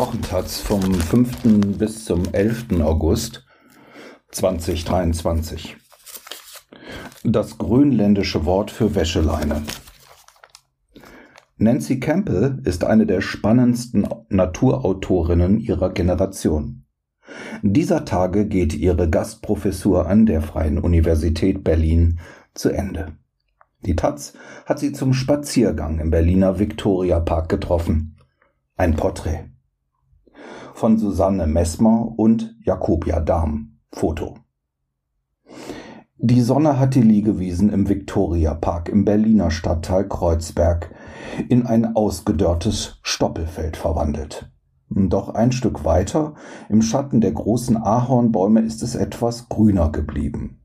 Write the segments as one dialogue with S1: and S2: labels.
S1: Wochentaz vom 5. bis zum 11. August 2023. Das grönländische Wort für Wäscheleine. Nancy Campbell ist eine der spannendsten Naturautorinnen ihrer Generation. Dieser Tage geht ihre Gastprofessur an der Freien Universität Berlin zu Ende. Die Taz hat sie zum Spaziergang im Berliner Viktoria Park getroffen. Ein Porträt von Susanne Messmer und Jakobia Dahm. Foto. Die Sonne hat die Liegewiesen im Viktoriapark im Berliner Stadtteil Kreuzberg in ein ausgedörrtes Stoppelfeld verwandelt. Doch ein Stück weiter, im Schatten der großen Ahornbäume, ist es etwas grüner geblieben.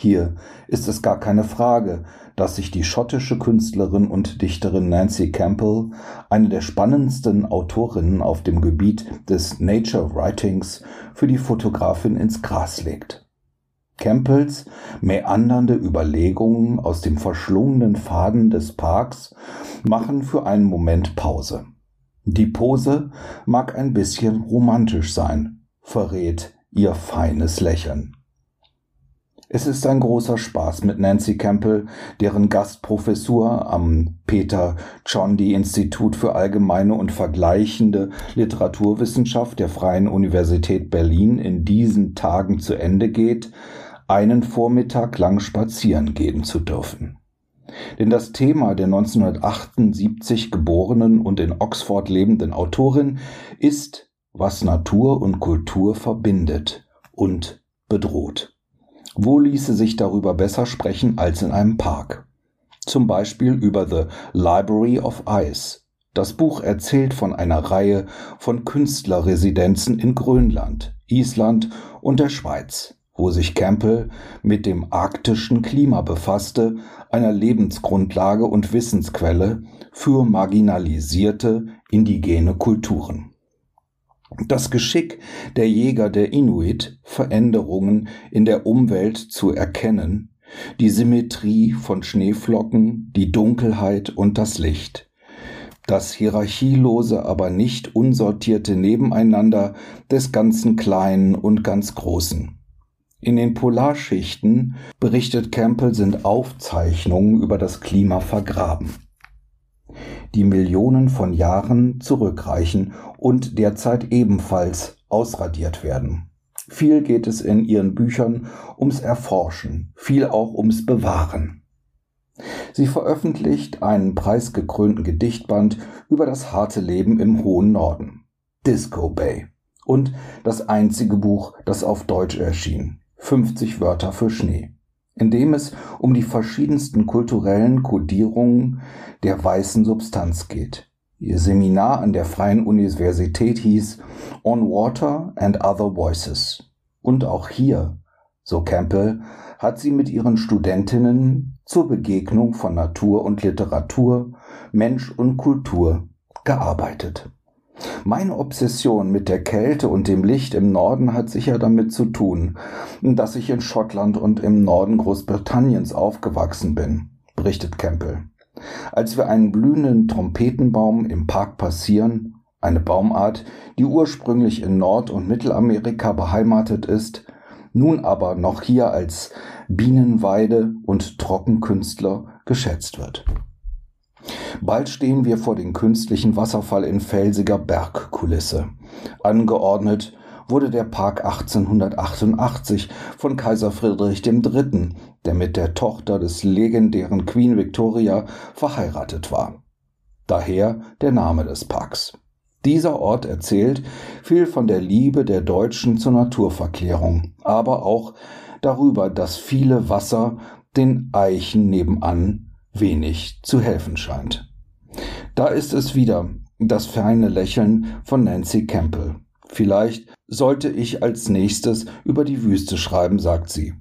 S1: Hier ist es gar keine Frage, dass sich die schottische Künstlerin und Dichterin Nancy Campbell, eine der spannendsten Autorinnen auf dem Gebiet des Nature Writings, für die Fotografin ins Gras legt. Campbells meandernde Überlegungen aus dem verschlungenen Faden des Parks machen für einen Moment Pause. Die Pose mag ein bisschen romantisch sein, verrät ihr feines Lächeln. Es ist ein großer Spaß mit Nancy Campbell, deren Gastprofessur am Peter Chondi Institut für allgemeine und vergleichende Literaturwissenschaft der Freien Universität Berlin in diesen Tagen zu Ende geht, einen Vormittag lang spazieren gehen zu dürfen. Denn das Thema der 1978 geborenen und in Oxford lebenden Autorin ist, was Natur und Kultur verbindet und bedroht. Wo ließe sich darüber besser sprechen als in einem Park? Zum Beispiel über The Library of Ice. Das Buch erzählt von einer Reihe von Künstlerresidenzen in Grönland, Island und der Schweiz, wo sich Campbell mit dem arktischen Klima befasste, einer Lebensgrundlage und Wissensquelle für marginalisierte indigene Kulturen. Das Geschick der Jäger der Inuit, Veränderungen in der Umwelt zu erkennen, die Symmetrie von Schneeflocken, die Dunkelheit und das Licht, das hierarchielose, aber nicht unsortierte Nebeneinander des ganzen Kleinen und ganz Großen. In den Polarschichten, berichtet Campbell, sind Aufzeichnungen über das Klima vergraben die Millionen von Jahren zurückreichen und derzeit ebenfalls ausradiert werden. Viel geht es in ihren Büchern ums Erforschen, viel auch ums Bewahren. Sie veröffentlicht einen preisgekrönten Gedichtband über das harte Leben im hohen Norden, Disco Bay, und das einzige Buch, das auf Deutsch erschien, 50 Wörter für Schnee in dem es um die verschiedensten kulturellen Kodierungen der weißen Substanz geht. Ihr Seminar an der Freien Universität hieß On Water and Other Voices. Und auch hier, so Campbell, hat sie mit ihren Studentinnen zur Begegnung von Natur und Literatur, Mensch und Kultur gearbeitet. Meine Obsession mit der Kälte und dem Licht im Norden hat sicher damit zu tun, dass ich in Schottland und im Norden Großbritanniens aufgewachsen bin, berichtet Campbell. Als wir einen blühenden Trompetenbaum im Park passieren, eine Baumart, die ursprünglich in Nord- und Mittelamerika beheimatet ist, nun aber noch hier als Bienenweide und Trockenkünstler geschätzt wird. Bald stehen wir vor dem künstlichen Wasserfall in felsiger Bergkulisse. Angeordnet wurde der Park 1888 von Kaiser Friedrich III., der mit der Tochter des legendären Queen Victoria verheiratet war. Daher der Name des Parks. Dieser Ort erzählt viel von der Liebe der Deutschen zur Naturverklärung, aber auch darüber, dass viele Wasser den Eichen nebenan wenig zu helfen scheint. Da ist es wieder, das feine Lächeln von Nancy Campbell. Vielleicht sollte ich als nächstes über die Wüste schreiben, sagt sie.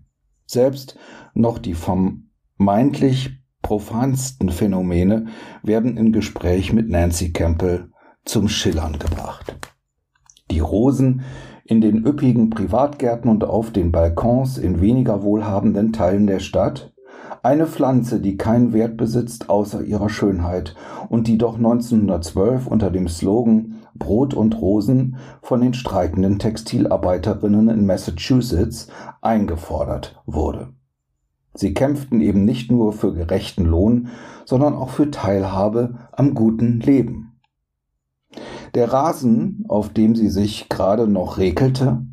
S1: Selbst noch die vermeintlich profansten Phänomene werden in Gespräch mit Nancy Campbell zum Schillern gebracht. Die Rosen in den üppigen Privatgärten und auf den Balkons in weniger wohlhabenden Teilen der Stadt, Eine Pflanze, die keinen Wert besitzt außer ihrer Schönheit und die doch 1912 unter dem Slogan Brot und Rosen von den streikenden Textilarbeiterinnen in Massachusetts eingefordert wurde. Sie kämpften eben nicht nur für gerechten Lohn, sondern auch für Teilhabe am guten Leben. Der Rasen, auf dem sie sich gerade noch rekelte,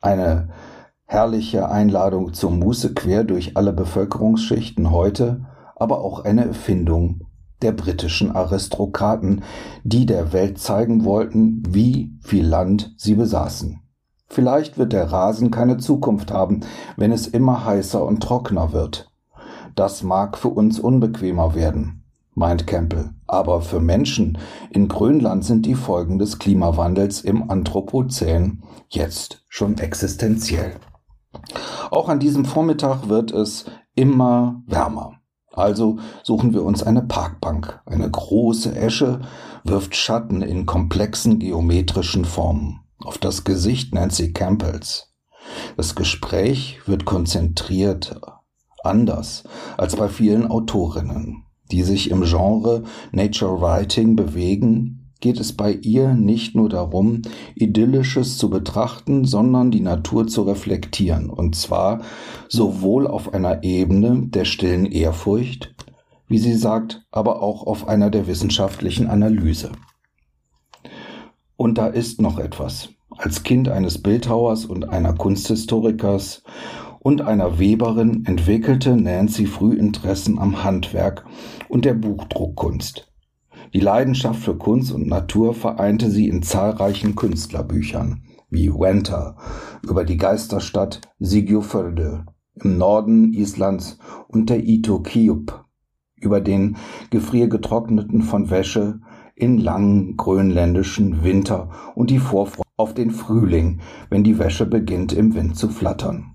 S1: eine herrliche Einladung zur Muße quer durch alle Bevölkerungsschichten heute, aber auch eine Erfindung der britischen Aristokraten, die der Welt zeigen wollten, wie viel Land sie besaßen. Vielleicht wird der Rasen keine Zukunft haben, wenn es immer heißer und trockener wird. Das mag für uns unbequemer werden, meint Campbell, aber für Menschen in Grönland sind die Folgen des Klimawandels im Anthropozän jetzt schon existenziell. Auch an diesem Vormittag wird es immer wärmer. Also suchen wir uns eine Parkbank. Eine große Esche wirft Schatten in komplexen geometrischen Formen auf das Gesicht Nancy Campbells. Das Gespräch wird konzentriert anders als bei vielen Autorinnen, die sich im Genre Nature Writing bewegen, geht es bei ihr nicht nur darum, Idyllisches zu betrachten, sondern die Natur zu reflektieren, und zwar sowohl auf einer Ebene der stillen Ehrfurcht, wie sie sagt, aber auch auf einer der wissenschaftlichen Analyse. Und da ist noch etwas. Als Kind eines Bildhauers und einer Kunsthistorikers und einer Weberin entwickelte Nancy früh Interessen am Handwerk und der Buchdruckkunst. Die Leidenschaft für Kunst und Natur vereinte sie in zahlreichen Künstlerbüchern, wie Wenta über die Geisterstadt Sigjuförde im Norden Islands und der Ito Kiup über den gefriergetrockneten von Wäsche in langen grönländischen Winter und die Vorfreude auf den Frühling, wenn die Wäsche beginnt im Wind zu flattern.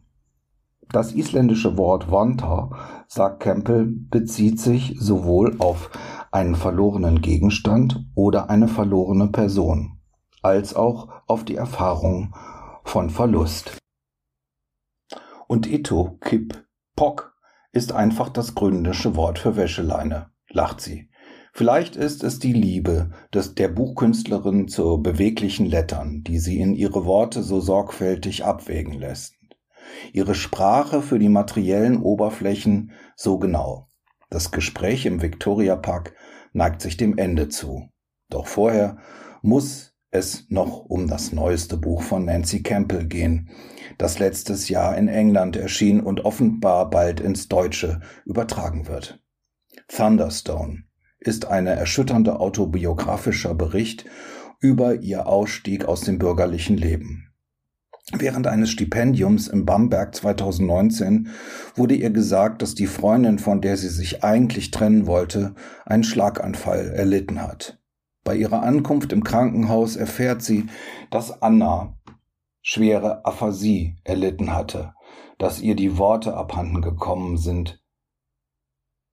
S1: Das isländische Wort Wanta, sagt Campbell, bezieht sich sowohl auf einen verlorenen Gegenstand oder eine verlorene Person, als auch auf die Erfahrung von Verlust. Und Ito, Kip, Pok ist einfach das gründische Wort für Wäscheleine, lacht sie. Vielleicht ist es die Liebe des, der Buchkünstlerin zu beweglichen Lettern, die sie in ihre Worte so sorgfältig abwägen lässt. Ihre Sprache für die materiellen Oberflächen so genau. Das Gespräch im Victoria Park neigt sich dem Ende zu. Doch vorher muss es noch um das neueste Buch von Nancy Campbell gehen, das letztes Jahr in England erschien und offenbar bald ins Deutsche übertragen wird. Thunderstone ist ein erschütternder autobiografischer Bericht über ihr Ausstieg aus dem bürgerlichen Leben. Während eines Stipendiums in Bamberg 2019 wurde ihr gesagt, dass die Freundin, von der sie sich eigentlich trennen wollte, einen Schlaganfall erlitten hat. Bei ihrer Ankunft im Krankenhaus erfährt sie, dass Anna schwere Aphasie erlitten hatte, dass ihr die Worte abhanden gekommen sind,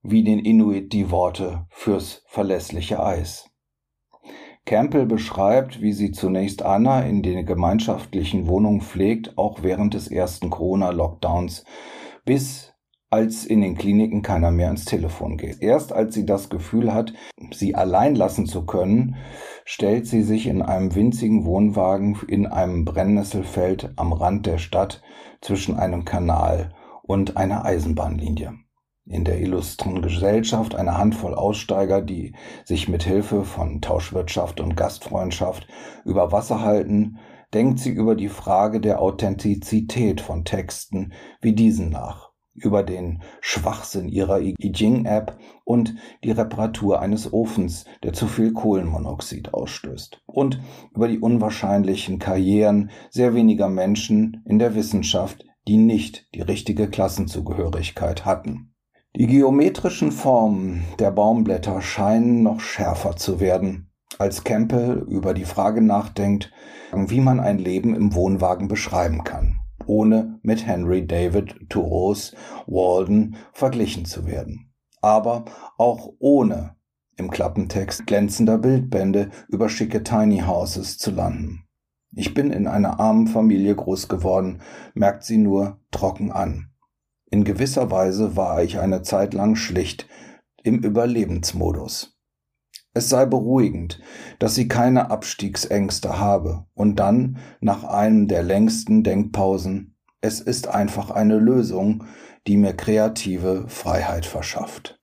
S1: wie den Inuit die Worte fürs verlässliche Eis. Campbell beschreibt, wie sie zunächst Anna in den gemeinschaftlichen Wohnungen pflegt, auch während des ersten Corona-Lockdowns, bis als in den Kliniken keiner mehr ins Telefon geht. Erst als sie das Gefühl hat, sie allein lassen zu können, stellt sie sich in einem winzigen Wohnwagen in einem Brennnesselfeld am Rand der Stadt zwischen einem Kanal und einer Eisenbahnlinie in der illustren Gesellschaft eine Handvoll Aussteiger, die sich mit Hilfe von Tauschwirtschaft und Gastfreundschaft über Wasser halten, denkt sie über die Frage der Authentizität von Texten wie diesen nach, über den Schwachsinn ihrer I-Ching-App und die Reparatur eines Ofens, der zu viel Kohlenmonoxid ausstößt, und über die unwahrscheinlichen Karrieren sehr weniger Menschen in der Wissenschaft, die nicht die richtige Klassenzugehörigkeit hatten. Die geometrischen Formen der Baumblätter scheinen noch schärfer zu werden, als Campbell über die Frage nachdenkt, wie man ein Leben im Wohnwagen beschreiben kann, ohne mit Henry David Thoreaus Walden verglichen zu werden. Aber auch ohne im Klappentext glänzender Bildbände über schicke Tiny Houses zu landen. Ich bin in einer armen Familie groß geworden, merkt sie nur trocken an. In gewisser Weise war ich eine Zeit lang schlicht im Überlebensmodus. Es sei beruhigend, dass sie keine Abstiegsängste habe und dann, nach einem der längsten Denkpausen, es ist einfach eine Lösung, die mir kreative Freiheit verschafft.